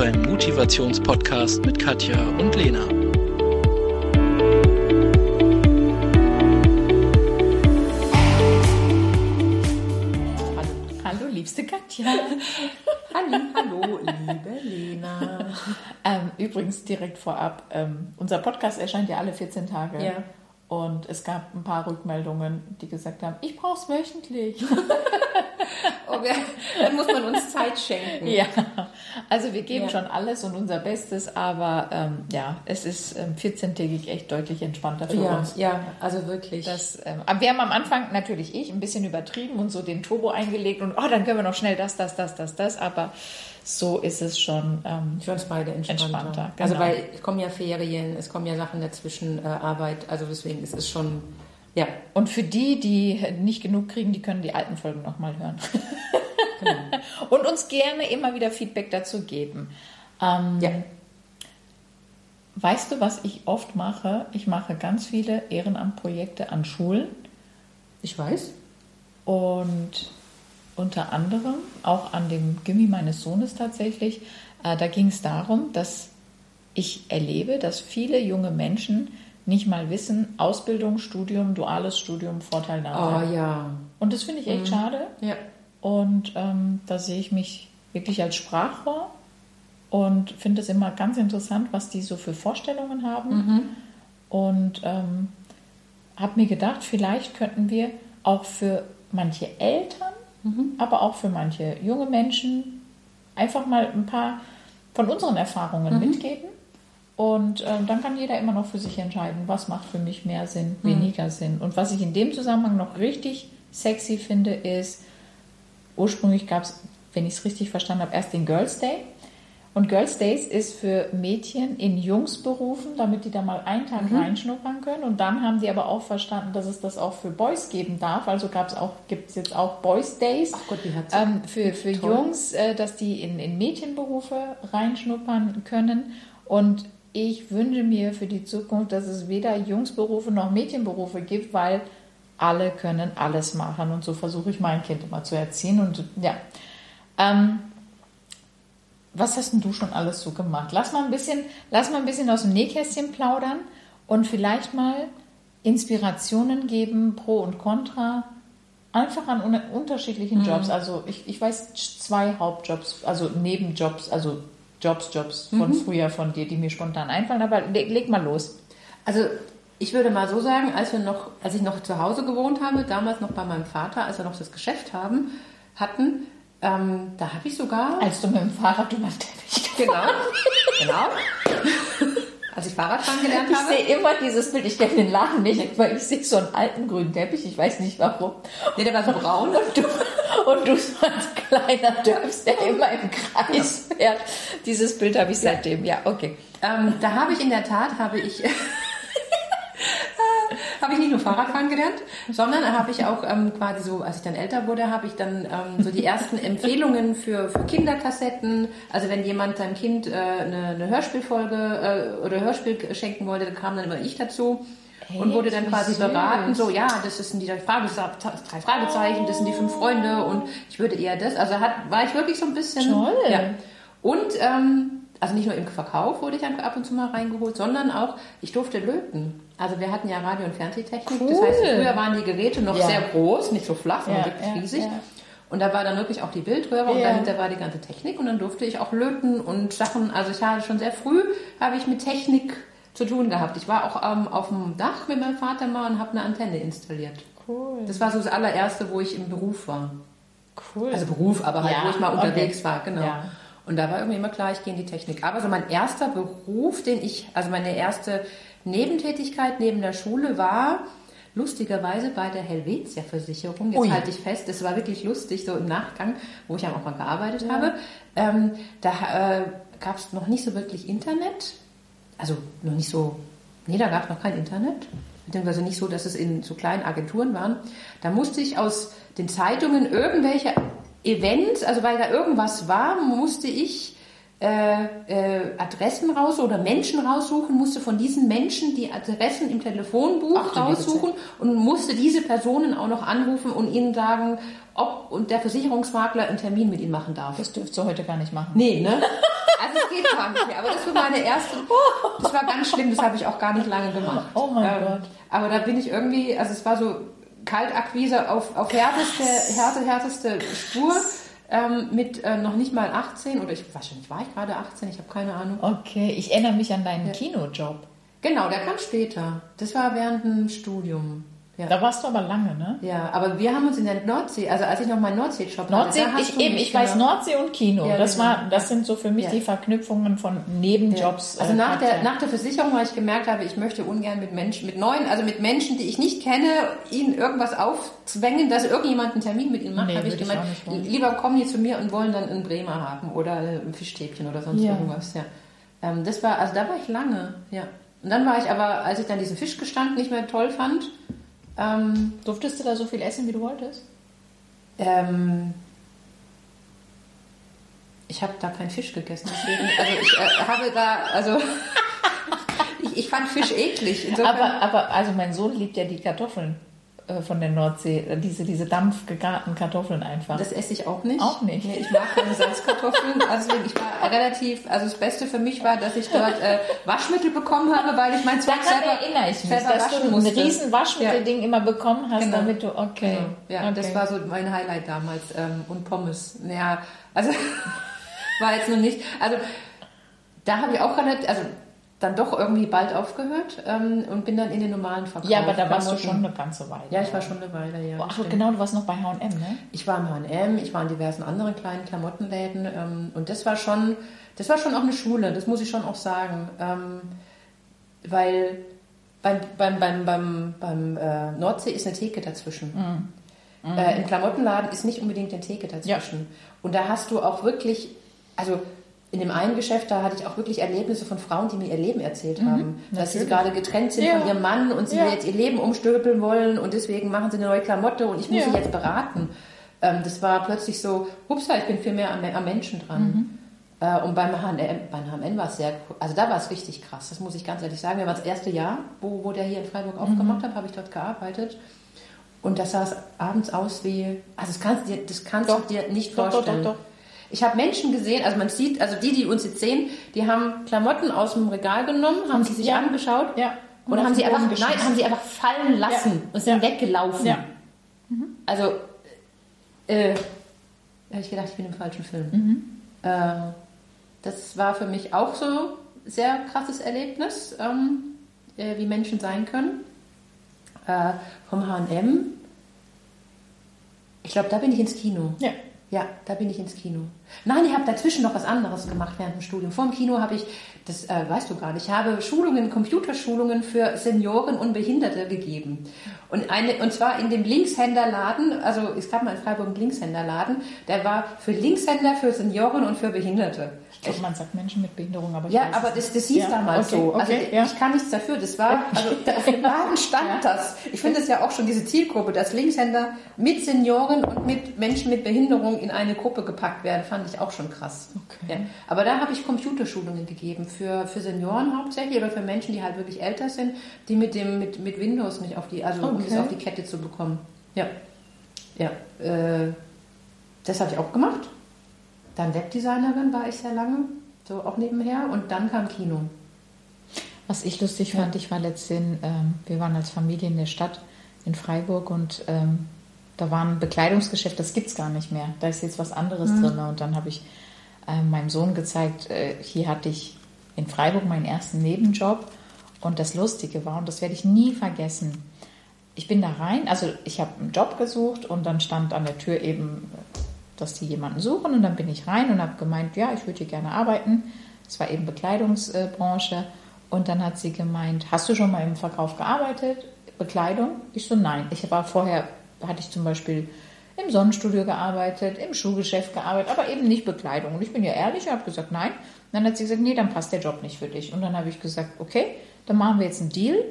beim Motivationspodcast mit Katja und Lena. Hallo, hallo liebste Katja. Halli, hallo, liebe Lena. Ähm, übrigens direkt vorab, ähm, unser Podcast erscheint ja alle 14 Tage. Ja. Und es gab ein paar Rückmeldungen, die gesagt haben, ich brauche es wöchentlich. Oh, wir, dann muss man uns Zeit schenken. ja, also wir geben Ja. schon alles und unser Bestes, aber ähm, ja, es ist ähm, 14-tägig echt deutlich entspannter für Ja, uns. ja, also wirklich. Das, ähm, wir haben am Anfang natürlich ich ein bisschen übertrieben und so den Turbo eingelegt und oh, dann können wir noch schnell das, das, das, das, das. Aber so ist es schon. Ähm, für uns beide entspannter. Entspannter, Also genau. weil es kommen ja Ferien, es kommen ja Sachen dazwischen, äh, Arbeit, also deswegen ist es schon, ja, und für die, die nicht genug kriegen, die können die alten Folgen nochmal hören. Genau. und uns gerne immer wieder Feedback dazu geben. Ähm, ja. Weißt du, was ich oft mache? Ich mache ganz viele Ehrenamtprojekte an Schulen. Ich weiß. Und unter anderem auch an dem Gimmi meines Sohnes tatsächlich. Äh, da ging es darum, dass ich erlebe, dass viele junge Menschen nicht mal wissen, Ausbildung, Studium, duales Studium, Vorteil, Nachteil. Oh ja. Und das finde ich echt schade. Ja. Und ähm, da sehe ich mich wirklich als Sprachrohr und finde es immer ganz interessant, was die so für Vorstellungen haben. Und ähm, habe mir gedacht, vielleicht könnten wir auch für manche Eltern, aber auch für manche junge Menschen einfach mal ein paar von unseren Erfahrungen mitgeben. Und ähm, dann kann jeder immer noch für sich entscheiden, was macht für mich mehr Sinn, weniger Sinn. Und was ich in dem Zusammenhang noch richtig sexy finde, ist, ursprünglich gab es, wenn ich es richtig verstanden habe, erst den Girls Day. Und Girls Days ist für Mädchen in Jungsberufen, damit die da mal einen Tag reinschnuppern können. Und dann haben die aber auch verstanden, dass es das auch für Boys geben darf. Also gab's auch, gibt es jetzt auch Boys Days Ach Gott, wie hat's- ähm, für, für Toll. Jungs, äh, dass die in, in Mädchenberufe reinschnuppern können. Und ich wünsche mir für die Zukunft, dass es weder Jungsberufe noch Mädchenberufe gibt, weil alle können alles machen. Und so versuche ich mein Kind immer zu erziehen. Und ja. Ähm, was hast denn du schon alles so gemacht? Lass mal ein bisschen, lass mal ein bisschen aus dem Nähkästchen plaudern und vielleicht mal Inspirationen geben, Pro und Contra, einfach an un unterschiedlichen Jobs. Also ich, ich weiß zwei Hauptjobs, also Nebenjobs, also Jobs, Jobs von früher von dir, die mir spontan einfallen. Aber leg, leg mal los. Also ich würde mal so sagen, als wir noch, als ich noch zu Hause gewohnt habe, damals noch bei meinem Vater, als wir noch das Geschäft haben, hatten, ähm, da habe ich sogar Als du mit dem Fahrrad über den Teppich Genau, genau. Als ich Fahrradfahren gelernt Ich habe. sehe immer dieses Bild, ich kenne den Laden nicht, weil ich sehe so einen alten grünen Teppich, ich weiß nicht warum. Nee, der war so braun. Und du, und du so als kleiner Dörfs, der immer im Kreis fährt. Dieses Bild habe ich seitdem, ja, okay. Ähm, da habe ich in der Tat, habe ich, habe ich nicht nur Fahrradfahren gelernt, sondern habe ich auch ähm, quasi so, als ich dann älter wurde, habe ich dann ähm, so die ersten Empfehlungen für, für Kinderkassetten. Also wenn jemand seinem Kind äh, eine, eine Hörspielfolge äh, oder Hörspiel schenken wollte, dann kam dann immer ich dazu. Und Echt? wurde dann quasi süß. beraten, so, ja, das sind die drei, Frageze drei Fragezeichen, das sind die fünf Freunde und ich würde eher das. Also hat, war ich wirklich so ein bisschen. Toll. Ja. Und ähm, also nicht nur im Verkauf wurde ich dann ab und zu mal reingeholt, sondern auch ich durfte löten. Also wir hatten ja Radio- und Fernsehtechnik. Das Cool. heißt, früher waren die Geräte noch Ja. sehr groß, nicht so flach, sondern Ja, wirklich riesig. Und da war dann wirklich auch die Bildröhre und dahinter war die ganze Technik und dann durfte ich auch löten und Sachen. Also ich hatte schon sehr früh habe ich mit Technik zu tun gehabt. Ich war auch ähm, auf dem Dach mit meinem Vater mal und habe eine Antenne installiert. Cool. Das war so das allererste, wo ich im Beruf war. cool. Also Beruf, aber halt, Ja, wo ich mal okay. unterwegs war, genau. Ja. Und da war irgendwie immer klar, ich gehe in die Technik. Aber so mein erster Beruf, den ich, also meine erste Nebentätigkeit neben der Schule war, lustigerweise bei der Helvetia Versicherung. Jetzt Ui. halte ich fest, das war wirklich lustig, so im Nachgang, wo ich ja auch mal gearbeitet habe. Ähm, da äh, gab es noch nicht so wirklich Internet. Also noch nicht so, nee, da gab es noch kein Internet. Beziehungsweise nicht so, dass es in so kleinen Agenturen waren. Da musste ich aus den Zeitungen irgendwelche Events, also weil da irgendwas war, musste ich äh, äh, Adressen raus oder Menschen raussuchen, musste von diesen Menschen die Adressen im Telefonbuch Ach, raussuchen und musste diese Personen auch noch anrufen und ihnen sagen, ob und der Versicherungsmakler einen Termin mit ihnen machen darf. Das dürft ihr heute gar nicht machen. Nee, ne? Also geht gar nicht mehr. Aber das war meine erste, das war ganz schlimm, das habe ich auch gar nicht lange gemacht. Oh mein ähm, Gott. Aber da bin ich irgendwie, also es war so Kaltakquise auf, auf härteste, härte, härteste Spur. Ähm, mit äh, noch nicht mal 18 oder ich wahrscheinlich war ich gerade 18, ich habe keine Ahnung. Okay, ich erinnere mich an deinen Kinojob. Genau, der kam später. Das war während dem Studium. Ja. Da warst du aber lange, ne? Ja, aber wir haben uns in der Nordsee, also als ich noch meinen Nordsee-Shop Nordsee, hatte, ich, eben, ich weiß genau. Nordsee und Kino. Ja, das, genau. war, das sind so für mich Ja. die Verknüpfungen von Nebenjobs. Also äh, nach der, nach der Versicherung, weil ich gemerkt habe, ich möchte ungern mit Menschen, mit neuen, also mit Menschen, die ich nicht kenne, ihnen irgendwas aufzwängen, dass irgendjemand einen Termin mit ihnen macht, Nee, habe ich gemeint, lieber kommen die zu mir und wollen dann einen Bremer haben oder ein Fischstäbchen oder sonst irgendwas, ja. Ähm, das war, also da war ich lange, ja. Und dann war ich aber, als ich dann diesen Fischgestank nicht mehr toll fand, ähm, Durftest du da so viel essen, wie du wolltest? Ähm, ich habe da keinen Fisch gegessen, deswegen, also ich äh, habe da, also ich, ich fand Fisch eklig. Insofern, Aber, aber also mein Sohn liebt ja die Kartoffeln von der Nordsee, äh, diese, diese dampfgegarten Kartoffeln einfach. das esse ich auch nicht. Auch nicht. Nee, ich mag keine Salzkartoffeln. Also ich war relativ, also das Beste für mich war, dass ich dort äh, Waschmittel bekommen habe, weil ich mein Zeug selber, erinnere ich mich, selber dass waschen du ein musste. riesen Waschmittelding immer bekommen hast, Genau. damit du, okay. Genau. Ja, okay. das war so mein Highlight damals. Ähm, und Pommes. Naja, also war jetzt noch nicht. Also da habe ich auch relativ, also dann doch irgendwie bald aufgehört ähm, und bin dann in den normalen Verkauf. ja, aber da warst du schon eine ganze Weile. Ja, ich war schon eine Weile, ja. Ach, stimmt. genau, du warst noch bei H&M, ne? Ich war im H&M, ich war in diversen anderen kleinen Klamottenläden ähm, und das war schon, das war schon auch eine Schule, das muss ich schon auch sagen, ähm, weil beim, beim, beim, beim, beim äh, Nordsee ist eine Theke dazwischen. Äh, Im Klamottenladen ist nicht unbedingt eine Theke dazwischen. Und da hast du auch wirklich, also in dem einen Geschäft, da hatte ich auch wirklich Erlebnisse von Frauen, die mir ihr Leben erzählt haben. Dass sie gerade getrennt sind Ja. von ihrem Mann und sie Ja. jetzt ihr Leben umstülpeln wollen und deswegen machen sie eine neue Klamotte und ich muss Ja. sie jetzt beraten. Ähm, das war plötzlich so, upsa, ich bin viel mehr am, am Menschen dran. Mhm. Äh, und beim H&M, beim H&M war es sehr, also da war es richtig krass, das muss ich ganz ehrlich sagen. Wir waren das erste Jahr, wo, wo der hier in Freiburg Mhm. aufgemacht hat, habe ich dort gearbeitet. Und das sah es abends aus wie, also das kannst, du dir, das kannst Doch. du dir nicht Doch, vorstellen. doch. Ich habe Menschen gesehen, also man sieht, also die, die uns jetzt sehen, die haben Klamotten aus dem Regal genommen, haben sie sich Ja. angeschaut Ja. und, auf haben sie einfach, nein, haben sie einfach fallen lassen und sind weggelaufen. Ja. Also, äh, da habe ich gedacht, ich bin im falschen Film. Mhm. Äh, das war für mich auch so ein sehr krasses Erlebnis, ähm, äh, wie Menschen sein können. Äh, vom H&M, ich glaube, da bin ich ins Kino. Ja. Ja, da bin ich ins Kino. Nein, ich habe dazwischen noch was anderes gemacht während dem Studium. Vor dem Kino habe ich, das äh, weißt du gar nicht, ich habe Schulungen, Computerschulungen für Senioren und Behinderte gegeben. Und, eine, und zwar in dem Linkshänderladen, also es gab mal in Freiburg einen Linkshänderladen, der war für Linkshänder, für Senioren und für Behinderte. Ich glaube, man sagt Menschen mit Behinderung, aber ich Ja, weiß aber das, das hieß Ja, damals okay, so. Also okay, ja. ich kann nichts dafür. Das war, also auf dem Laden stand Ja. das. Ich finde es ja auch schon diese Zielgruppe, dass Linkshänder mit Senioren und mit Menschen mit Behinderung in eine Gruppe gepackt werden, fand ich auch schon krass. Okay. Aber da habe ich Computerschulungen gegeben für, für Senioren hauptsächlich oder für Menschen, die halt wirklich älter sind, die mit dem mit, mit Windows nicht auf die, also um Okay. das auf die Kette zu bekommen. Ja, ja. Äh, das habe ich auch gemacht. Dann Webdesignerin war ich sehr lange, so auch nebenher. Und dann kam Kino. Was ich lustig fand, ich war letztens, ähm, wir waren als Familie in der Stadt in Freiburg und ähm, da war ein Bekleidungsgeschäft, das gibt es gar nicht mehr. Da ist jetzt was anderes drin. Und dann habe ich ähm, meinem Sohn gezeigt, äh, hier hatte ich in Freiburg meinen ersten Nebenjob. Und das Lustige war, und das werde ich nie vergessen, ich bin da rein, also ich habe einen Job gesucht und dann stand an der Tür eben, dass die jemanden suchen und dann bin ich rein und habe gemeint, ja, ich würde hier gerne arbeiten. Es war eben Bekleidungsbranche und dann hat sie gemeint, hast du schon mal im Verkauf gearbeitet? Bekleidung? Ich so, nein. Ich war vorher, hatte ich zum Beispiel im Sonnenstudio gearbeitet, im Schuhgeschäft gearbeitet, aber eben nicht Bekleidung. Und ich bin ja ehrlich und habe gesagt, nein. Und dann hat sie gesagt, nee, dann passt der Job nicht für dich. Und dann habe ich gesagt, okay, dann machen wir jetzt einen Deal.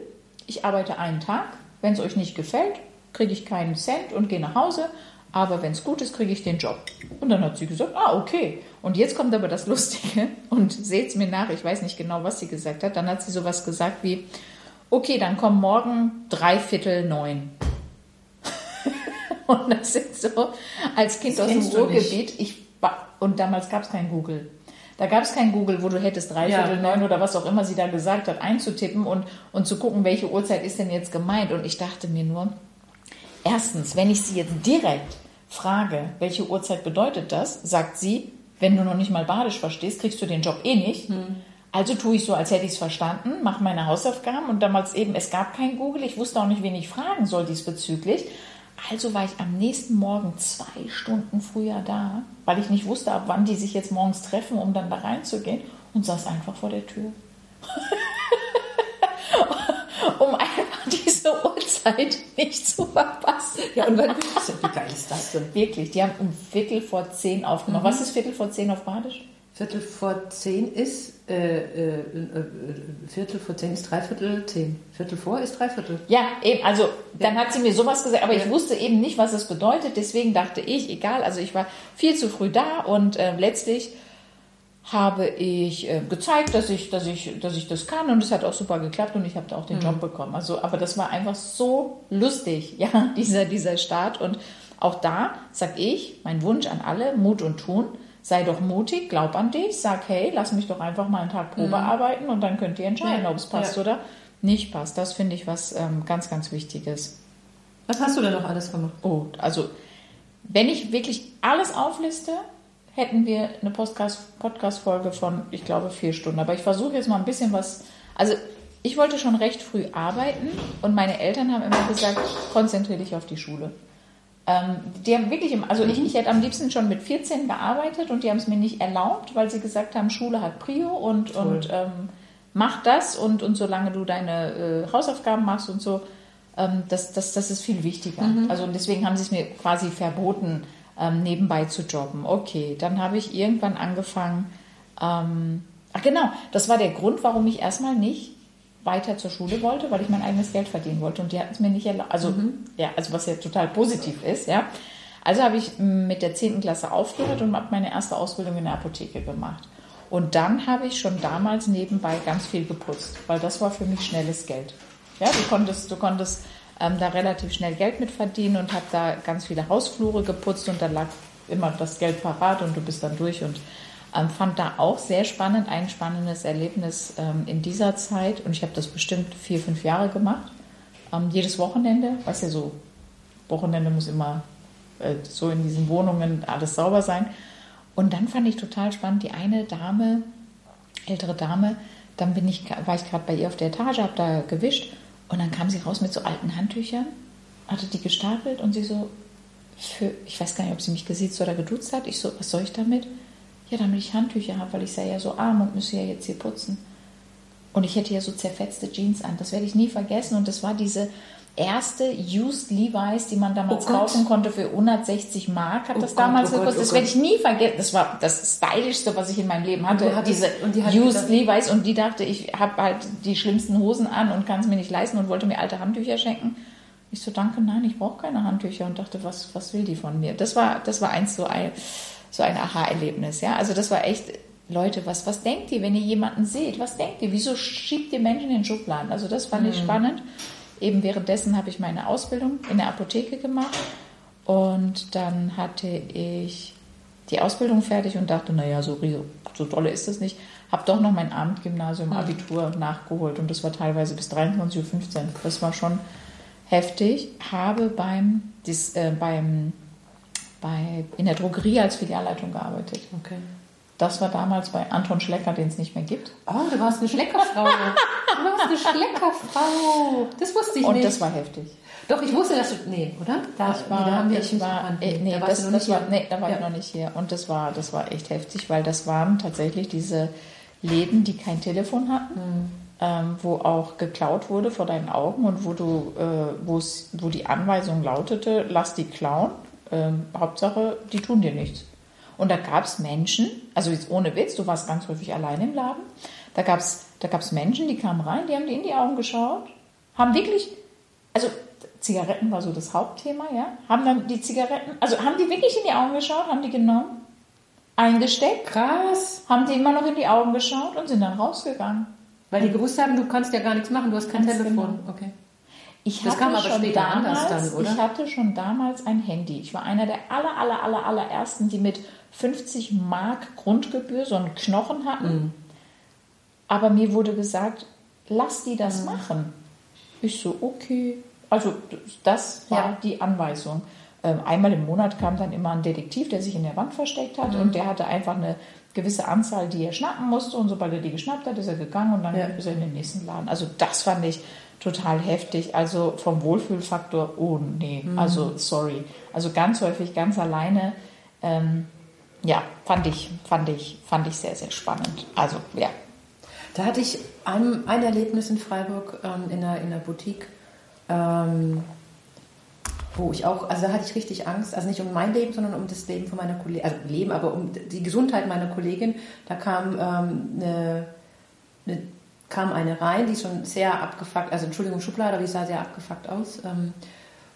Ich arbeite einen Tag. Wenn es euch nicht gefällt, kriege ich keinen Cent und gehe nach Hause. Aber wenn es gut ist, kriege ich den Job. Und dann hat sie gesagt, ah, okay. Und jetzt kommt aber das Lustige und seht's mir nach, ich weiß nicht genau, was sie gesagt hat. Dann hat sie sowas gesagt wie, okay, dann komm morgen drei Viertel neun. und das sind so, als Kind Das aus dem. Ruhrgebiet, ich, und damals gab es kein Google. Da gab es kein Google, wo du hättest dreiviertel ja. neun oder was auch immer sie da gesagt hat, einzutippen und, und zu gucken, welche Uhrzeit ist denn jetzt gemeint. Und ich dachte mir nur, erstens, wenn ich sie jetzt direkt frage, welche Uhrzeit bedeutet das, sagt sie, wenn du noch nicht mal Badisch verstehst, kriegst du den Job eh nicht. Hm. Also tue ich so, als hätte ich es verstanden, mache meine Hausaufgaben und damals eben, es gab kein Google, ich wusste auch nicht, wen ich fragen soll diesbezüglich. Also war ich am nächsten Morgen zwei Stunden früher da, weil ich nicht wusste, ab wann die sich jetzt morgens treffen, um dann da reinzugehen und saß einfach vor der Tür. um einfach diese Uhrzeit nicht zu verpassen. Ja, und wann, wie geil ist das denn? Wirklich, die haben um Viertel vor zehn aufgenommen. Mhm. Was ist Viertel vor zehn auf Badisch? Viertel vor zehn ist, äh, äh, äh, Viertel vor zehn ist dreiviertel zehn. Viertel vor ist dreiviertel. Ja, eben, also dann hat sie mir sowas gesagt, aber ja. ich wusste eben nicht, was es bedeutet. Deswegen dachte ich, egal, also ich war viel zu früh da und äh, letztlich habe ich äh, gezeigt, dass ich, dass, ich, dass ich das kann und es hat auch super geklappt und ich habe da auch den mhm. Job bekommen. Also, aber das war einfach so lustig, ja, dieser, dieser Start. Und auch da sage ich, mein Wunsch an alle, Mut und Tun sei doch mutig, glaub an dich, sag, hey, lass mich doch einfach mal einen Tag Probe mhm. arbeiten und dann könnt ihr entscheiden, ja. ob es passt ja. oder nicht passt. Das finde ich was ähm, ganz, ganz Wichtiges. Was hast du denn noch alles gemacht? Oh, also wenn ich wirklich alles aufliste, hätten wir eine Podcast-Folge von, ich glaube, vier Stunden. Aber ich versuche jetzt mal ein bisschen was. Also ich wollte schon recht früh arbeiten und meine Eltern haben immer gesagt, konzentriere dich auf die Schule. Ähm, die haben wirklich, im, also ich, ich hätte am liebsten schon mit 14 gearbeitet und die haben es mir nicht erlaubt, weil sie gesagt haben, Schule hat Prio und, und ähm, mach das und, und solange du deine äh, Hausaufgaben machst und so, ähm, das, das, das ist viel wichtiger. Mhm. Also deswegen haben sie es mir quasi verboten, ähm, nebenbei zu jobben. Okay, dann habe ich irgendwann angefangen, ähm, ach genau, das war der Grund, warum ich erstmal nicht weiter zur Schule wollte, weil ich mein eigenes Geld verdienen wollte und die hatten es mir nicht erlaubt. Also, mhm. ja, also was ja total positiv ist, ja. Also habe ich mit der 10. Klasse aufgehört und habe meine erste Ausbildung in der Apotheke gemacht. Und dann habe ich schon damals nebenbei ganz viel geputzt, weil das war für mich schnelles Geld. Ja, du konntest, du konntest ähm, da relativ schnell Geld mit verdienen und habe da ganz viele Hausflure geputzt und da lag immer das Geld parat und du bist dann durch und ähm, fand da auch sehr spannend, ein spannendes Erlebnis ähm, in dieser Zeit. Und ich habe das bestimmt vier, fünf Jahre gemacht. Ähm, jedes Wochenende, was ja so, Wochenende muss immer äh, so in diesen Wohnungen alles sauber sein. Und dann fand ich total spannend, die eine Dame, ältere Dame, dann bin ich, war ich gerade bei ihr auf der Etage, habe da gewischt und dann kam sie raus mit so alten Handtüchern, hatte die gestapelt und sie so, für, ich weiß gar nicht, ob sie mich gesiezt oder geduzt hat. Ich so, was soll ich damit? Ja, damit ich Handtücher habe, weil ich sei ja so arm und müsse ja jetzt hier putzen. Und ich hätte ja so zerfetzte Jeans an. Das werde ich nie vergessen. Und das war diese erste Used Levi's, die man damals oh kaufen konnte für 160 Mark, hat oh das Gott, damals oh gekostet. Oh das werde ich nie vergessen. Das war das Stylischste, was ich in meinem Leben hatte. Hattest, diese die Used Levi's. Und die dachte, ich habe halt die schlimmsten Hosen an und kann es mir nicht leisten und wollte mir alte Handtücher schenken. Ich so, danke, nein, ich brauche keine Handtücher. Und dachte, was, was will die von mir? Das war, das war eins so ein so ein Aha-Erlebnis. Ja? Also das war echt, Leute, was, was denkt ihr, wenn ihr jemanden seht? Was denkt ihr? Wieso schiebt ihr Menschen in Schubladen? Also das fand mhm. ich spannend. Eben währenddessen habe ich meine Ausbildung in der Apotheke gemacht und dann hatte ich die Ausbildung fertig und dachte, naja, so, so tolle ist das nicht. Habe doch noch mein Abendgymnasium, Abitur nachgeholt und das war teilweise bis 23.15 Uhr. Das war schon heftig. Habe beim, dies, äh, beim bei, in der Drogerie als Filialleitung gearbeitet. Okay. Das war damals bei Anton Schlecker, den es nicht mehr gibt. Oh, du warst eine Schleckerfrau. du warst eine Schleckerfrau. Das wusste ich Und nicht. Und das war heftig. Doch, ich wusste, dass du. Nee, oder? Da, ich war, da haben wir ich war, äh, nee, da das, das war, nee, da war ja. ich noch nicht hier. Und das war, das war echt heftig, weil das waren tatsächlich diese Läden, die kein Telefon hatten. Mhm. Ähm, wo auch geklaut wurde vor deinen Augen und wo du, äh, wo die Anweisung lautete, lass die klauen ähm, Hauptsache, die tun dir nichts. Und da gab es Menschen, also jetzt ohne Witz, du warst ganz häufig allein im Laden, da gab es da gab's Menschen, die kamen rein, die haben dir in die Augen geschaut, haben wirklich, also Zigaretten war so das Hauptthema, ja, haben dann die Zigaretten, also haben die wirklich in die Augen geschaut, haben die genommen, eingesteckt, krass, haben die immer noch in die Augen geschaut und sind dann rausgegangen. Weil die gewusst haben, du kannst ja gar nichts machen, du hast kein Telefon. Genau. Okay. Ich das kam aber schon später damals, anders dann, oder? Ich hatte schon damals ein Handy. Ich war einer der aller, aller, aller, allerersten, die mit 50 Mark Grundgebühr so einen Knochen hatten. Mhm. Aber mir wurde gesagt, lass die Mhm. das machen. Ich so, okay. Also das war Ja. die Anweisung. Ähm, einmal im Monat kam dann immer ein Detektiv, der sich in der Wand versteckt hat Mhm. und der hatte einfach eine gewisse Anzahl, die er schnappen musste und sobald er die geschnappt hat, ist er gegangen und dann Ja. ist er in den nächsten Laden. Also das fand ich total heftig. Also vom Wohlfühlfaktor, oh nee, Mhm. also sorry. Also ganz häufig, ganz alleine. Ähm, ja, fand ich, fand ich, fand ich sehr, sehr spannend. Also ja, Da hatte ich ein, ein Erlebnis in Freiburg ähm, in, der, in der Boutique, ähm, wo ich auch, also da hatte ich richtig Angst, also nicht um mein Leben, sondern um das Leben von meiner Kollegin, also Leben, aber um die Gesundheit meiner Kollegin. Da kam ähm, eine, eine, kam eine rein, die schon sehr abgefuckt, also Entschuldigung, Schublade, aber die sah sehr abgefuckt aus. Ähm,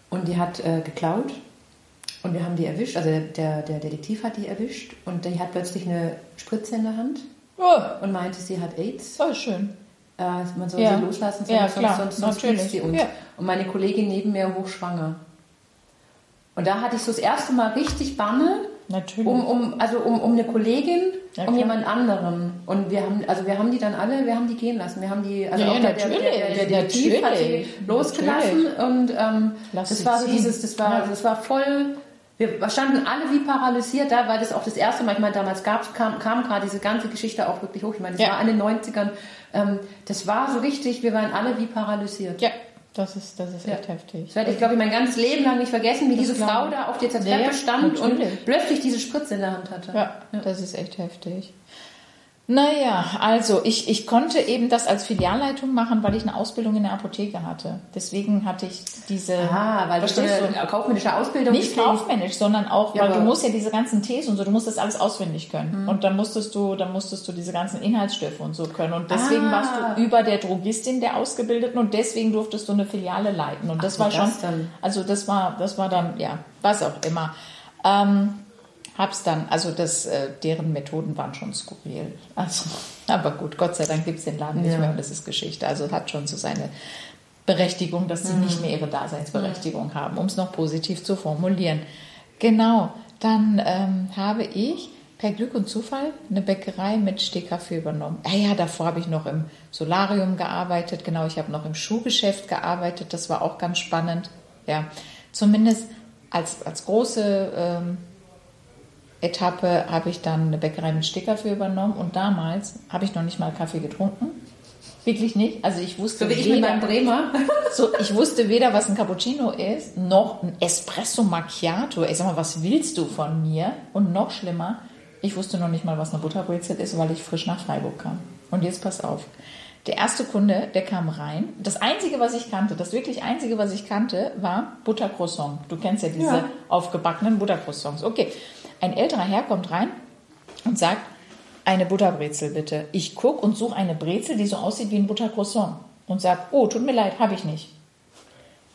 und die hat äh, geklaut. Und wir haben die erwischt, also der, der Detektiv hat die erwischt und die hat plötzlich eine Spritze in der Hand oh, und meinte, sie hat AIDS. voll schön. Äh, man soll Ja. sie loslassen, Ja, sonst, klar, sonst, sonst kriegt sie uns. Ja. Und meine Kollegin neben mir hochschwanger. Und da hatte ich so das erste Mal richtig Bange, Natürlich. um, um, also um, um eine Kollegin, Ja, um jemand anderen. Und wir haben, also wir haben die dann alle, wir haben die gehen lassen. Wir haben die, also Ja, auch ja, der, der, der, der, der natürlich, Detektiv hat natürlich. losgelassen und ähm, das war so dieses, das war, das war voll. Wir standen alle wie paralysiert da, weil das auch das erste Mal, ich meine, damals gab's, kam, kam gerade diese ganze Geschichte auch wirklich hoch. Ich meine, das war in den 90ern. Ähm, das war so richtig, wir waren alle wie paralysiert. ja, das ist, das ist Ja. echt heftig. Das werde ich, glaube ich, mein ganzes Leben lang nicht vergessen, wie diese glaub Frau da auf Ja, Treppe ja, stand und natürlich. plötzlich diese Spritze in der Hand hatte. Ja, das ist echt heftig. Naja, also ich, ich konnte eben das als Filialleitung machen, weil ich eine Ausbildung in der Apotheke hatte. Deswegen hatte ich diese. Ah, weil du eine kaufmännische Ausbildung Nicht kaufmännisch, sondern auch, Ja, weil du musst ja diese ganzen Thesen und so, du musst das alles auswendig Mhm. können. Und dann musstest du, dann musstest du diese ganzen Inhaltsstoffe und so können. Und deswegen Ah. warst du über der Drogistin der Ausgebildeten und deswegen durftest du eine Filiale leiten. Und das Ach, war schon, das also das war, das war dann, ja, was auch immer. Ähm, hab's dann, also das, äh, deren Methoden waren schon skurril. Also, aber gut, Gott sei Dank gibt's den Laden nicht Ja. mehr und das ist Geschichte. Also hat schon so seine Berechtigung, dass sie nicht mehr ihre Daseinsberechtigung haben, um es noch positiv zu formulieren. Genau, dann ähm, habe ich per Glück und Zufall eine Bäckerei mit Stehkaffee übernommen. Ah ja, davor habe ich noch im Solarium gearbeitet, genau, ich habe noch im Schuhgeschäft gearbeitet, das war auch ganz spannend. Ja, zumindest als, als große ähm, Etappe habe ich dann eine Bäckerei mit Stehkaffee übernommen und damals habe ich noch nicht mal Kaffee getrunken. Wirklich nicht. Also ich wusste So wie ich mit weder- meinem Bremer. so, ich wusste weder, was ein Cappuccino ist, noch ein Espresso Macchiato. Ich sag mal, was willst du von mir? Und noch schlimmer, ich wusste noch nicht mal, was eine Butterbrezel ist, weil ich frisch nach Freiburg kam. Und jetzt pass auf. Der erste Kunde, der kam rein. Das Einzige, was ich kannte, das wirklich Einzige, was ich kannte, war Buttercroissant. Du kennst ja diese Ja. aufgebackenen Buttercroissants. Okay. Ein älterer Herr kommt rein und sagt, eine Butterbrezel bitte. Ich gucke und suche eine Brezel, die so aussieht wie ein Buttercroissant. Und sage, oh, tut mir leid, habe ich nicht.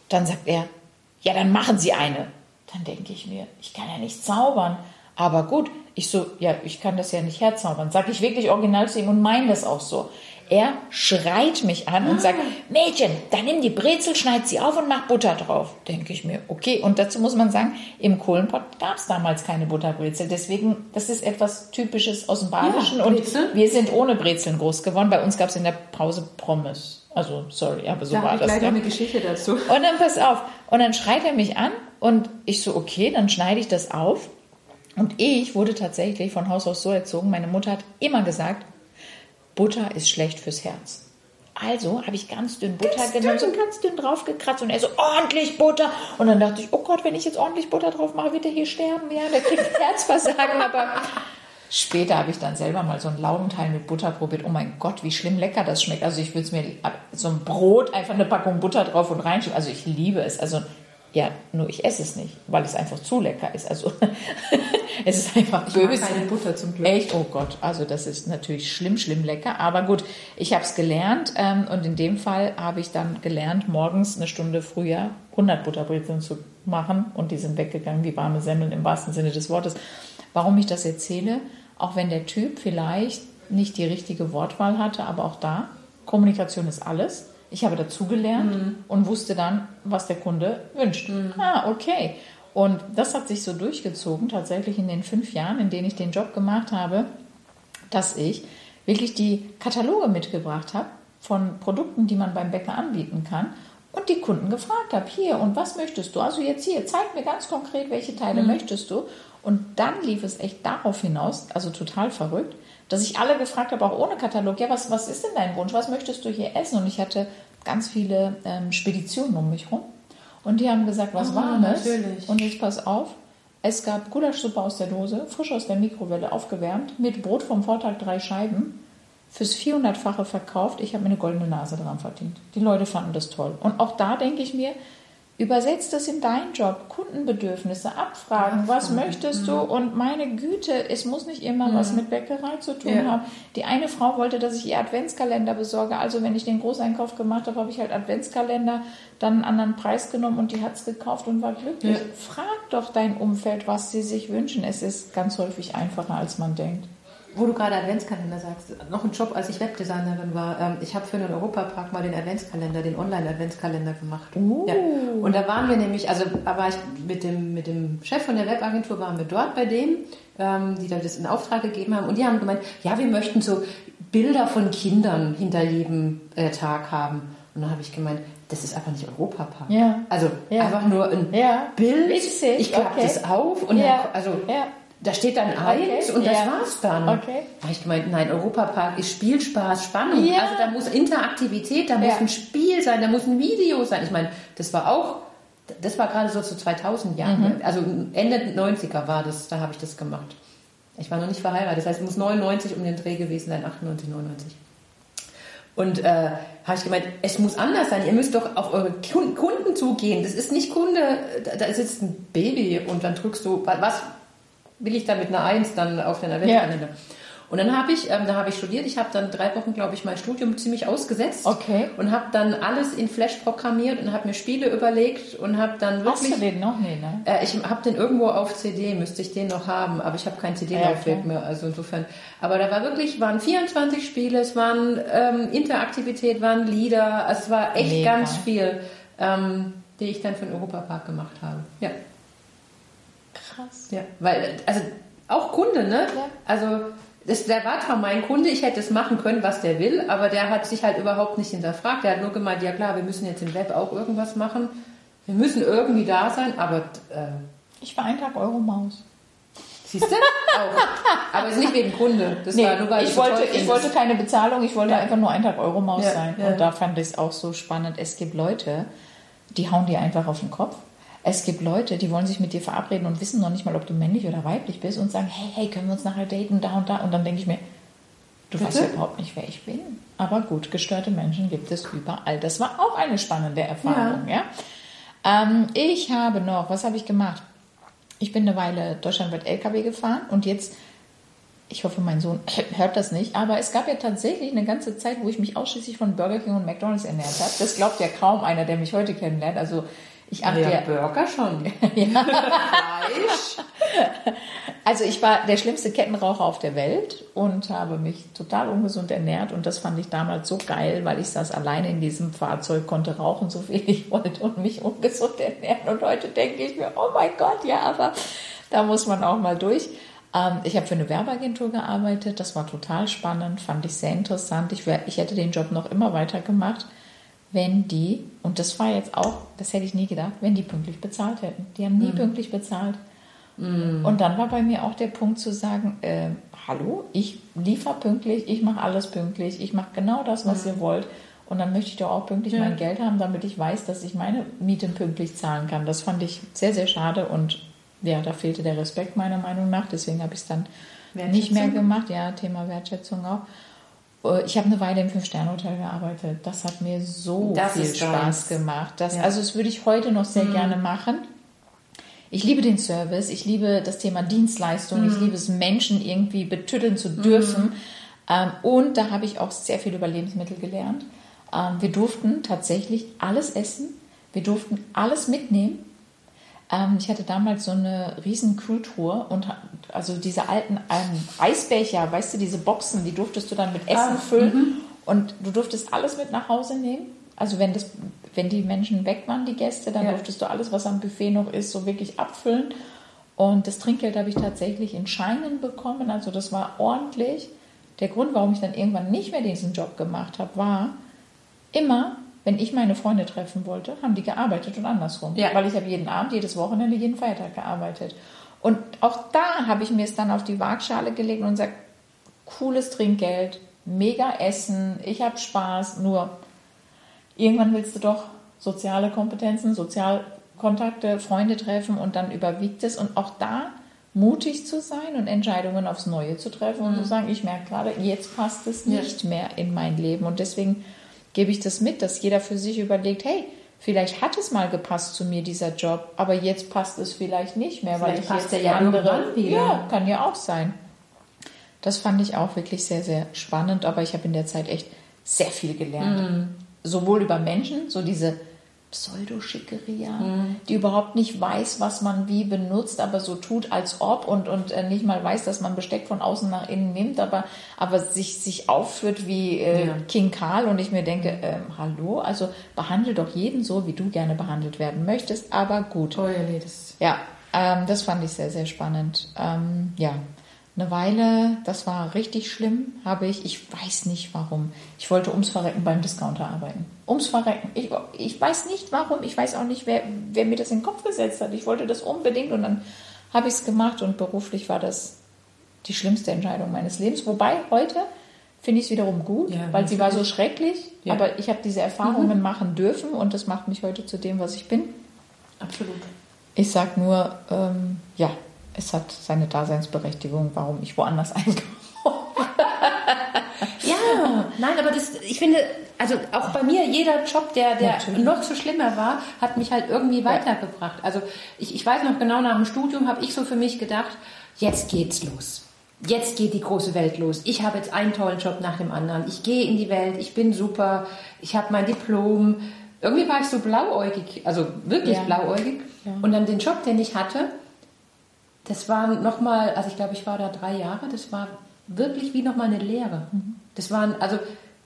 Dann sagt er, ja, dann machen Sie eine. Dann denke ich mir, ich kann ja nicht zaubern. Aber gut, ich so, ja, ich kann das ja nicht herzaubern. Sag ich wirklich original zu ihm und meine das auch so. Er schreit mich an und sagt, Mädchen, dann nimm die Brezel, schneid sie auf und mach Butter drauf. Denke ich mir, okay. Und dazu muss man sagen, im Kohlenpott gab es damals keine Butterbrezel. Deswegen, das ist etwas Typisches aus dem Badischen. Ja, und wir sind ohne Brezeln groß geworden. Bei uns gab es in der Pause Pommes. Also, sorry, aber so da war ich das. gleich ne? eine Geschichte dazu. Und dann pass auf. Und dann schreit er mich an und ich so, okay, dann schneide ich das auf. Und ich wurde tatsächlich von Haus aus so erzogen, meine Mutter hat immer gesagt, Butter ist schlecht fürs Herz. Also habe ich ganz dünn Butter Ganz genommen, dünn. so ganz dünn draufgekratzt und er so ordentlich Butter. Und dann dachte ich, oh Gott, wenn ich jetzt ordentlich Butter drauf mache, wird er hier sterben. Ja, der kriegt Herzversagen. Aber später habe ich dann selber mal so einen Laugenteil mit Butter probiert. Oh mein Gott, wie schlimm lecker das schmeckt. Also ich würde es mir so ein Brot, einfach eine Packung Butter drauf und reinschieben. Also ich liebe es. Also ja, nur ich esse es nicht, weil es einfach zu lecker ist. Also es ist einfach Ich mag böse. keine Butter zum Glück. Echt? Oh Gott, also das ist natürlich schlimm, schlimm lecker. Aber gut, ich habe es gelernt ähm, und in dem Fall habe ich dann gelernt, morgens eine Stunde früher 100 Butterbrezeln zu machen und die sind weggegangen wie warme Semmeln im wahrsten Sinne des Wortes. Warum ich das erzähle, auch wenn der Typ vielleicht nicht die richtige Wortwahl hatte, aber auch da, Kommunikation ist alles. Ich habe dazugelernt Mhm. und wusste dann, was der Kunde wünscht. Ah, okay. Und das hat sich so durchgezogen, tatsächlich in den fünf Jahren, in denen ich den Job gemacht habe, dass ich wirklich die Kataloge mitgebracht habe von Produkten, die man beim Bäcker anbieten kann und die Kunden gefragt habe, hier und was möchtest du? Also jetzt hier, zeig mir ganz konkret, welche Teile möchtest du? Und dann lief es echt darauf hinaus, also total verrückt, dass ich alle gefragt habe, auch ohne Katalog, ja, was, was ist denn dein Wunsch? Was möchtest du hier essen? Und ich hatte ganz viele ähm, Speditionen um mich rum. Und die haben gesagt, was Ah, Warmes. natürlich. Und jetzt pass auf, es gab Gulaschsuppe aus der Dose, frisch aus der Mikrowelle, aufgewärmt, mit Brot vom Vortag drei Scheiben, fürs 400-fache verkauft. Ich habe mir eine goldene Nase dran verdient. Die Leute fanden das toll. Und auch da denke ich mir, übersetzt das in deinen Job, Kundenbedürfnisse abfragen, was möchtest du? Und meine Güte, es muss nicht immer was mit Bäckerei zu tun Ja. haben. Die eine Frau wollte, dass ich ihr Adventskalender besorge. Also wenn ich den Großeinkauf gemacht habe, habe ich halt Adventskalender, dann einen anderen Preis genommen und die hat es gekauft und war glücklich. Ja. Frag doch dein Umfeld, was sie sich wünschen. Es ist ganz häufig einfacher, als man denkt. Wo du gerade Adventskalender sagst, noch ein Job, als ich Webdesignerin war. Ähm, ich habe für den Europapark mal den Adventskalender, den Online-Adventskalender gemacht. Uh. Ja. Und da waren wir nämlich, also da war ich mit dem, mit dem Chef von der Webagentur, waren wir dort bei dem, ähm, die da das in Auftrag gegeben haben. Und die haben gemeint, ja, wir möchten so Bilder von Kindern hinter jedem äh, Tag haben. Und dann habe ich gemeint, das ist einfach nicht Europapark. Ja. Also Ja. einfach nur ein Ja. Bild. Witzig, Ich klappe okay. das auf und Ja. dann, also Ja. Da steht dann eins Okay, und das ja. war's dann. Okay. Da habe ich gemeint, nein, Europapark ist Spielspaß, Spannung. Ja. Also da muss Interaktivität, da muss Ja. ein Spiel sein, da muss ein Video sein. Ich meine, das war auch, das war gerade so zu 2000 Jahren. Mhm. Also Ende 90er war das, da habe ich das gemacht. Ich war noch nicht verheiratet, das heißt, es muss 99 um den Dreh gewesen sein, 98, 99. Und äh, habe ich gemeint, es muss anders sein. Ihr müsst doch auf eure Kun- Kunden zugehen. Das ist nicht Kunde, da, sitzt ein Baby und dann drückst du, wa- was will ich da mit einer Eins dann auf den Adventskalender? Und dann habe ich, ähm, da habe ich studiert. Ich habe dann drei Wochen, glaube ich, mein Studium ziemlich ausgesetzt. Okay. Und habe dann alles in Flash programmiert und habe mir Spiele überlegt und habe dann Hast wirklich... du den noch? Nee, ne? Äh, ich habe den irgendwo auf CD, müsste ich den noch haben, aber ich habe kein CD-Laufwerk Ja, mehr, also insofern. Aber da war wirklich, waren 24 Spiele, es waren ähm, Interaktivität, waren Lieder, es war echt Mega. ganz viel, ähm, die ich dann für den Europapark gemacht habe. Ja, Krass. ja, weil, also auch Kunde, ne? Ja. Also das, der war zwar mein Kunde, ich hätte es machen können, was der will, aber der hat sich halt überhaupt nicht hinterfragt. Der hat nur gemeint, ja klar, wir müssen jetzt im Web auch irgendwas machen. Wir müssen irgendwie da sein, aber äh, Ich war einen Tag Euro-Maus. Siehst du? Auch. Aber es ist nicht wegen Kunde. Das Nee, war nur, weil ich, wollte, ich wollte keine Bezahlung, ich wollte Ja. einfach nur einen Tag Euro-Maus Ja, sein. ja. Und da fand ich es auch so spannend. Es gibt Leute, die hauen dir einfach auf den Kopf. Es gibt Leute, die wollen sich mit dir verabreden und wissen noch nicht mal, ob du männlich oder weiblich bist und sagen, hey, hey, können wir uns nachher daten, da und da. Und dann denke ich mir, du weißt ja Bitte? überhaupt nicht, wer ich bin. Aber gut, gestörte Menschen gibt es überall. Das war auch eine spannende Erfahrung. Ja. Ähm, ich habe noch, was habe ich gemacht? Ich bin eine Weile deutschlandweit LKW gefahren und jetzt ich hoffe, mein Sohn hört das nicht, aber es gab ja tatsächlich eine ganze Zeit, wo ich mich ausschließlich von Burger King und McDonalds ernährt habe. Das glaubt ja kaum einer, der mich heute kennenlernt. Also ich achte ja, ja, Burger schon. Fleisch. also ich war der schlimmste Kettenraucher auf der Welt und habe mich total ungesund ernährt und das fand ich damals so geil, weil ich saß alleine in diesem Fahrzeug, konnte rauchen, so viel ich wollte und mich ungesund ernähren und heute denke ich mir, oh mein Gott, ja, aber da muss man auch mal durch. Ähm, ich habe für eine Werbeagentur gearbeitet, das war total spannend, fand ich sehr interessant. Ich, wär, ich hätte den Job noch immer weiter gemacht, wenn die, und das war jetzt auch, das hätte ich nie gedacht, wenn die pünktlich bezahlt hätten. Die haben nie pünktlich bezahlt. Und dann war bei mir auch der Punkt zu sagen, äh, hallo, ich liefere pünktlich, ich mache alles pünktlich, ich mache genau das, was ihr wollt. Und dann möchte ich doch auch pünktlich Ja. mein Geld haben, damit ich weiß, dass ich meine Miete pünktlich zahlen kann. Das fand ich sehr, sehr schade und ja, da fehlte der Respekt meiner Meinung nach. Deswegen habe ich es dann nicht mehr gemacht. Ja, Thema Wertschätzung auch. Äh, Ich habe eine Weile im Fünf-Sterne-Hotel gearbeitet. Das hat mir so Das viel Spaß gemacht. Das, Ja. Also das würde ich heute noch sehr gerne machen. Ich liebe den Service, ich liebe das Thema Dienstleistung, ich liebe es, Menschen irgendwie betütteln zu dürfen. Ähm, und da habe ich auch sehr viel über Lebensmittel gelernt. Ähm, wir durften tatsächlich alles essen, wir durften alles mitnehmen. Ähm, ich hatte damals so eine riesen Kühltruhe und also diese alten ähm, Eisbecher, weißt du, diese Boxen, die durftest du dann mit Essen Ah, füllen und du durftest alles mit nach Hause nehmen. Also wenn das, wenn die Menschen weg waren, die Gäste, dann Ja. durftest du alles, was am Buffet noch ist, so wirklich abfüllen. Und das Trinkgeld habe ich tatsächlich in Scheinen bekommen. Also das war ordentlich. Der Grund, warum ich dann irgendwann nicht mehr diesen Job gemacht habe, war immer, wenn ich meine Freunde treffen wollte, haben die gearbeitet und andersrum. Ja. Weil ich habe jeden Abend, jedes Wochenende, jeden Feiertag gearbeitet. Und auch da habe ich mir es dann auf die Waagschale gelegt und gesagt, cooles Trinkgeld, mega Essen, ich habe Spaß, nur irgendwann willst du doch soziale Kompetenzen, Sozialkontakte, Freunde treffen und dann überwiegt es. Und auch da mutig zu sein und Entscheidungen aufs Neue zu treffen und zu sagen, ich merke gerade, jetzt passt es Ja. nicht mehr in mein Leben. Und deswegen gebe ich das mit, dass jeder für sich überlegt, hey, vielleicht hat es mal gepasst zu mir, dieser Job, aber jetzt passt es vielleicht nicht mehr, weil Vielleicht ich passt jetzt ja andere... wieder. Ja, kann ja auch sein. Das fand ich auch wirklich sehr, sehr spannend, aber ich habe in der Zeit echt sehr viel gelernt. Mhm. Sowohl über Menschen, so diese Pseudoschickeria, Mhm. die überhaupt nicht weiß, was man wie benutzt, aber so tut, als ob und, und äh, nicht mal weiß, dass man Besteck von außen nach innen nimmt, aber, aber sich, sich aufführt wie äh, Ja. King Karl und ich mir denke, ähm, hallo, also behandle doch jeden so, wie du gerne behandelt werden möchtest, aber gut. Oh ja, nee, das. Ja, ähm, das fand ich sehr, sehr spannend. Ähm, ja, eine Weile, das war richtig schlimm, habe ich, ich weiß nicht warum. Ich wollte ums Verrecken beim Discounter arbeiten. Ums Verrecken. Ich, ich weiß nicht warum, ich weiß auch nicht, wer, wer mir das in den Kopf gesetzt hat. Ich wollte das unbedingt und dann habe ich es gemacht und beruflich war das die schlimmste Entscheidung meines Lebens. Wobei heute finde ich es wiederum gut, Ja, weil sie war so schrecklich, Ja. aber ich habe diese Erfahrungen machen dürfen und das macht mich heute zu dem, was ich bin. Absolut. Ich sag nur, ähm, ja, es hat seine Daseinsberechtigung, warum ich woanders einkaufe. Ja, nein, aber das, ich finde, also auch bei mir, jeder Job, der, der Natürlich. noch so schlimmer war, hat mich halt irgendwie weitergebracht. Also ich, ich weiß noch genau, nach dem Studium habe ich so für mich gedacht, jetzt geht's los. Jetzt geht die große Welt los. Ich habe jetzt einen tollen Job nach dem anderen. Ich gehe in die Welt, ich bin super, ich habe mein Diplom. Irgendwie war ich so blauäugig, also wirklich Ja. blauäugig. Ja. Und dann den Job, den ich hatte, das war nochmal, also ich glaube, ich war da drei Jahre, das war wirklich wie nochmal eine Lehre. Das waren, also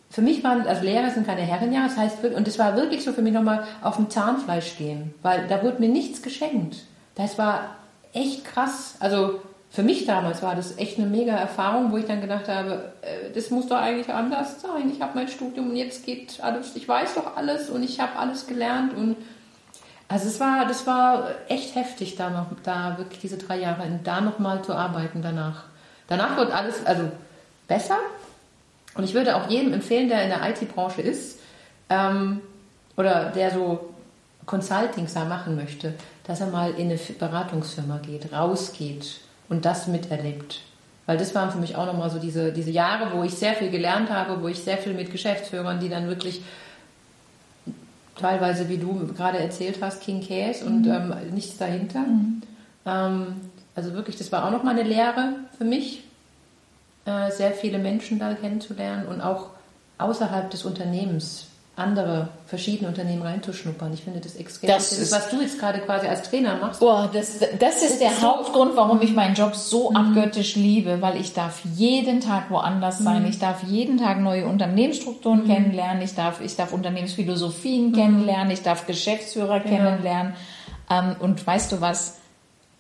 für mich waren, also Lehre sind keine Herrenjahre, das heißt, und das war wirklich so für mich nochmal auf dem Zahnfleisch gehen, weil da wurde mir nichts geschenkt. Das war echt krass. Also für mich damals war das echt eine mega Erfahrung, wo ich dann gedacht habe, äh, das muss doch eigentlich anders sein. Ich habe mein Studium und jetzt geht alles, ich weiß doch alles und ich habe alles gelernt und also es war, das war echt heftig, da noch, da wirklich diese drei Jahre, da nochmal zu arbeiten danach. Danach wird alles, also besser. Und ich würde auch jedem empfehlen, der in der IT-Branche ist, ähm, oder der so Consultings da machen möchte, dass er mal in eine Beratungsfirma geht, rausgeht und das miterlebt. Weil das waren für mich auch nochmal so diese, diese Jahre, wo ich sehr viel gelernt habe, wo ich sehr viel mit Geschäftsführern, die dann wirklich teilweise, wie du gerade erzählt hast, King Case und ähm, nichts dahinter. Ähm, also wirklich, das war auch nochmal eine Lehre für mich, äh, sehr viele Menschen da kennenzulernen und auch außerhalb des Unternehmens andere verschiedene Unternehmen reinzuschnuppern. Ich finde das extrem. Das Das, ist- ist, was du jetzt gerade quasi als Trainer machst. Boah, das, das ist der Hauptgrund, warum ich meinen Job so abgöttisch liebe, weil ich darf jeden Tag woanders sein. Ich darf jeden Tag neue Unternehmensstrukturen kennenlernen. Ich darf, ich darf Unternehmensphilosophien kennenlernen. Ich darf Geschäftsführer kennenlernen. Ähm, und weißt du was?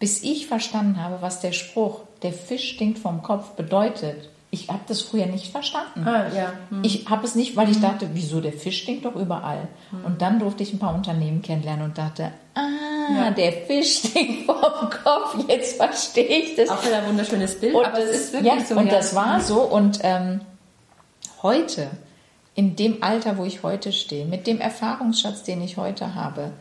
Bis ich verstanden habe, was der Spruch, der Fisch stinkt vom Kopf bedeutet. Ich habe das früher nicht verstanden. Ah, ja. Ich habe es nicht, weil ich dachte, wieso der Fisch stinkt doch überall. Und dann durfte ich ein paar Unternehmen kennenlernen und dachte, ah, Ja. der Fisch stinkt vom Kopf. Jetzt verstehe ich das. Auch wieder ein wunderschönes Bild, Und aber das, es ist wirklich ja, so. und ja. das war so. Und ähm, heute, in dem Alter, wo ich heute stehe, mit dem Erfahrungsschatz, den ich heute habe,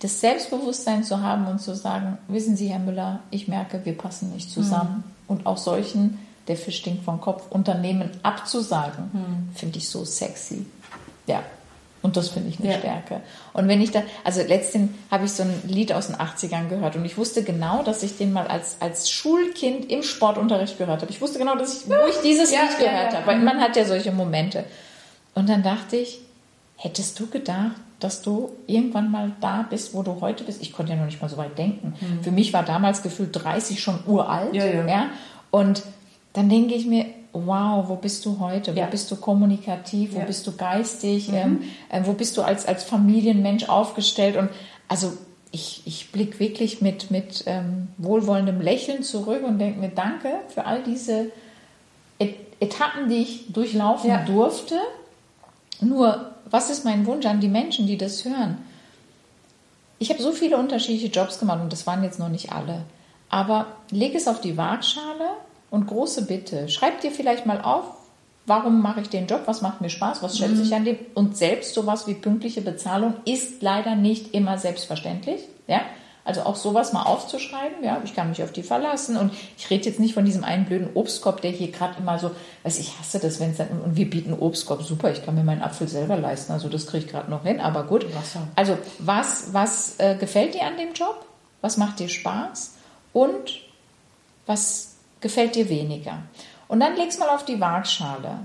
das Selbstbewusstsein zu haben und zu sagen, wissen Sie, Herr Müller, ich merke, wir passen nicht zusammen. Und auch solchen, der Fisch stinkt vom Kopf, Unternehmen abzusagen, finde ich so sexy. Ja. Und das finde ich eine Ja. Stärke. Und wenn ich da, also letztens habe ich so ein Lied aus den 80ern gehört und ich wusste genau, dass ich den mal als, als Schulkind im Sportunterricht gehört habe. Ich wusste genau, dass ich, wo ich dieses Ja, Lied ja, gehört ja. habe. Weil man hat ja solche Momente. Und dann dachte ich, hättest du gedacht, dass du irgendwann mal da bist, wo du heute bist? Ich konnte ja noch nicht mal so weit denken. Für mich war damals gefühlt 30 schon uralt. Ja, ja. Und dann denke ich mir, wow, wo bist du heute? Ja. Wo bist du kommunikativ? Wo Ja. bist du geistig? Ähm, äh, wo bist du als, als Familienmensch aufgestellt? Und also ich, ich blicke wirklich mit, mit ähm, wohlwollendem Lächeln zurück und denke mir, danke für all diese Et Etappen, die ich durchlaufen Ja. durfte. Nur, was ist mein Wunsch an die Menschen, die das hören? Ich habe so viele unterschiedliche Jobs gemacht und das waren jetzt noch nicht alle. Aber leg es auf die Waagschale und große Bitte. Schreib dir vielleicht mal auf, warum mache ich den Job, was macht mir Spaß, was schätze ich an dem. Und selbst sowas wie pünktliche Bezahlung ist leider nicht immer selbstverständlich. Ja? Also auch sowas mal aufzuschreiben, ja, ich kann mich auf die verlassen. Und ich rede jetzt nicht von diesem einen blöden Obstkorb, der hier gerade immer so, weiß ich hasse das, wenn es dann, und wir bieten Obstkorb, super, ich kann mir meinen Apfel selber leisten, also das kriege ich gerade noch hin, aber gut. Wasser. Also was, was äh, gefällt dir an dem Job? Was macht dir Spaß? Und was gefällt dir weniger? Und dann leg's mal auf die Waagschale.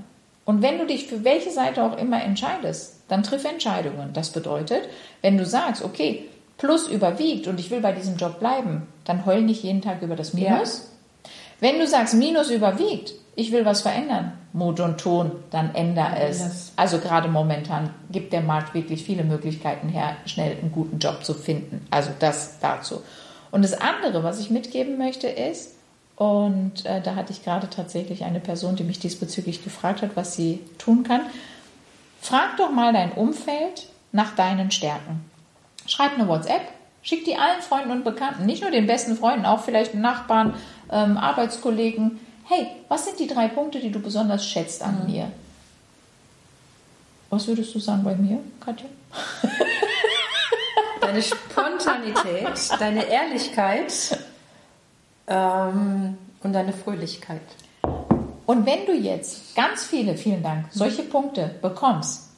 Und wenn du dich für welche Seite auch immer entscheidest, dann triff Entscheidungen. Das bedeutet, wenn du sagst, okay, Plus überwiegt und ich will bei diesem Job bleiben, dann heul nicht jeden Tag über das Minus. Wenn du sagst, Minus überwiegt, ich will was verändern, Mut und Ton, dann änder es. Anders. Also gerade momentan gibt der Markt wirklich viele Möglichkeiten her, schnell einen guten Job zu finden. Also das dazu. Und das andere, was ich mitgeben möchte, ist, und äh, da hatte ich gerade tatsächlich eine Person, die mich diesbezüglich gefragt hat, was sie tun kann. Frag doch mal dein Umfeld nach deinen Stärken. Schreib eine WhatsApp, schick die allen Freunden und Bekannten, nicht nur den besten Freunden, auch vielleicht Nachbarn, ähm, Arbeitskollegen. Hey, was sind die drei Punkte, die du besonders schätzt an mir? Was würdest du sagen bei mir, Katja? Deine Spontanität, deine Ehrlichkeit ähm, und deine Fröhlichkeit. Und wenn du jetzt ganz viele, vielen Dank, solche Punkte bekommst,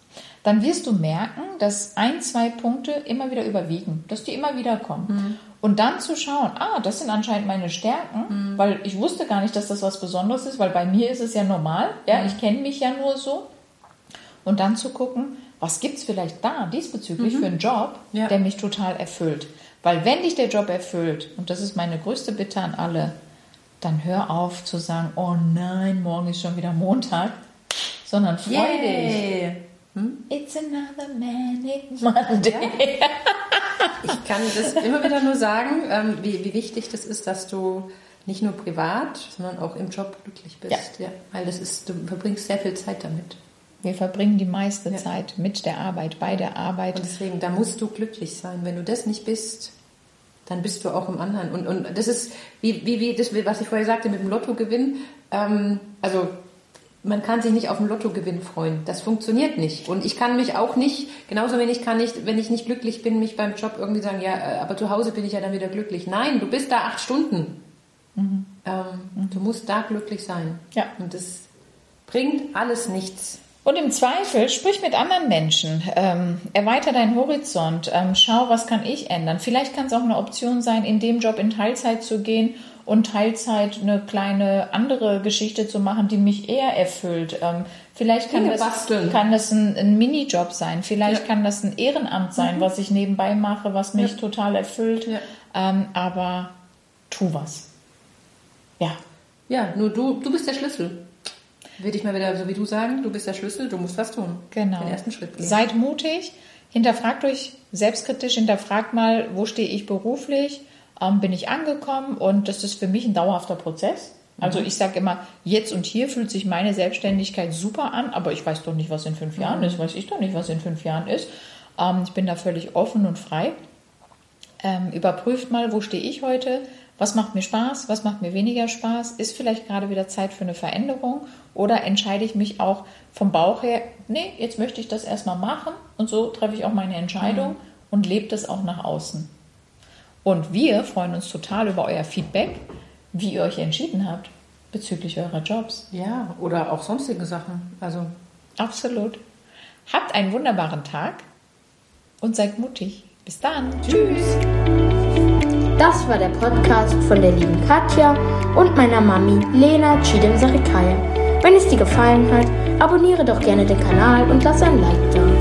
dann wirst du merken, dass ein, zwei Punkte immer wieder überwiegen, dass die immer wieder kommen. Und dann zu schauen, ah, das sind anscheinend meine Stärken, weil ich wusste gar nicht, dass das was Besonderes ist, weil bei mir ist es ja normal, ja, ich kenne mich ja nur so. Und dann zu gucken, was gibt es vielleicht da diesbezüglich für einen Job, Ja. der mich total erfüllt. Weil wenn dich der Job erfüllt, und das ist meine größte Bitte an alle, dann hör auf zu sagen, oh nein, morgen ist schon wieder Montag, sondern freu dich. Yay. It's another manic Monday. Ich kann das immer wieder nur sagen, ähm, wie, wie wichtig das ist, dass du nicht nur privat, sondern auch im Job glücklich bist. Ja. weil das ist, du verbringst sehr viel Zeit damit. Wir verbringen die meiste Ja. Zeit mit der Arbeit, bei der Arbeit. Und deswegen, da musst du glücklich sein. Wenn du das nicht bist, dann bist du auch im anderen. Und, und das ist, wie, wie, wie das, was ich vorher sagte mit dem Lottogewinn. Ähm, also, man kann sich nicht auf den Lottogewinn freuen. Das funktioniert nicht. Und ich kann mich auch nicht, genauso wenig kann ich, wenn ich nicht glücklich bin, mich beim Job irgendwie sagen, ja, äh, aber zu Hause bin ich ja dann wieder glücklich. Nein, du bist da acht Stunden. Ähm, Du musst da glücklich sein. Ja. Und das bringt alles nichts. Und im Zweifel sprich mit anderen Menschen, ähm, erweiter deinen Horizont, ähm, schau, was kann ich ändern. Vielleicht kann es auch eine Option sein, in dem Job in Teilzeit zu gehen und Teilzeit eine kleine andere Geschichte zu machen, die mich eher erfüllt. Ähm, vielleicht kann Dinge das, basteln. kann das ein, ein Minijob sein, vielleicht Ja. kann das ein Ehrenamt sein, was ich nebenbei mache, was mich total erfüllt. Ja. Ähm, aber tu was. Ja, Ja, nur du, du bist der Schlüssel. Will ich mal wieder so wie du sagen, du bist der Schlüssel, du musst was tun. Genau. Den ersten Schritt gehen. Seid mutig, hinterfragt euch selbstkritisch, hinterfragt mal, wo stehe ich beruflich, ähm, bin ich angekommen und das ist für mich ein dauerhafter Prozess. Also ich sage immer, jetzt und hier fühlt sich meine Selbstständigkeit super an, aber ich weiß doch nicht, was in fünf Jahren ist, weiß ich doch nicht, was in fünf Jahren ist. Ähm, ich bin da völlig offen und frei. Ähm, überprüft mal, wo stehe ich heute, was macht mir Spaß, was macht mir weniger Spaß, ist vielleicht gerade wieder Zeit für eine Veränderung oder entscheide ich mich auch vom Bauch her, nee, jetzt möchte ich das erstmal machen und so treffe ich auch meine Entscheidung und lebe das auch nach außen. Und wir freuen uns total über euer Feedback, wie ihr euch entschieden habt bezüglich eurer Jobs. Ja, oder auch sonstige Sachen. Also Absolut. Habt einen wunderbaren Tag und seid mutig. Bis dann. tschüss. Das war der Podcast von der lieben Katja und meiner Mami Lena Chidem Sarikaya. Wenn es dir gefallen hat, abonniere doch gerne den Kanal und lass ein Like da.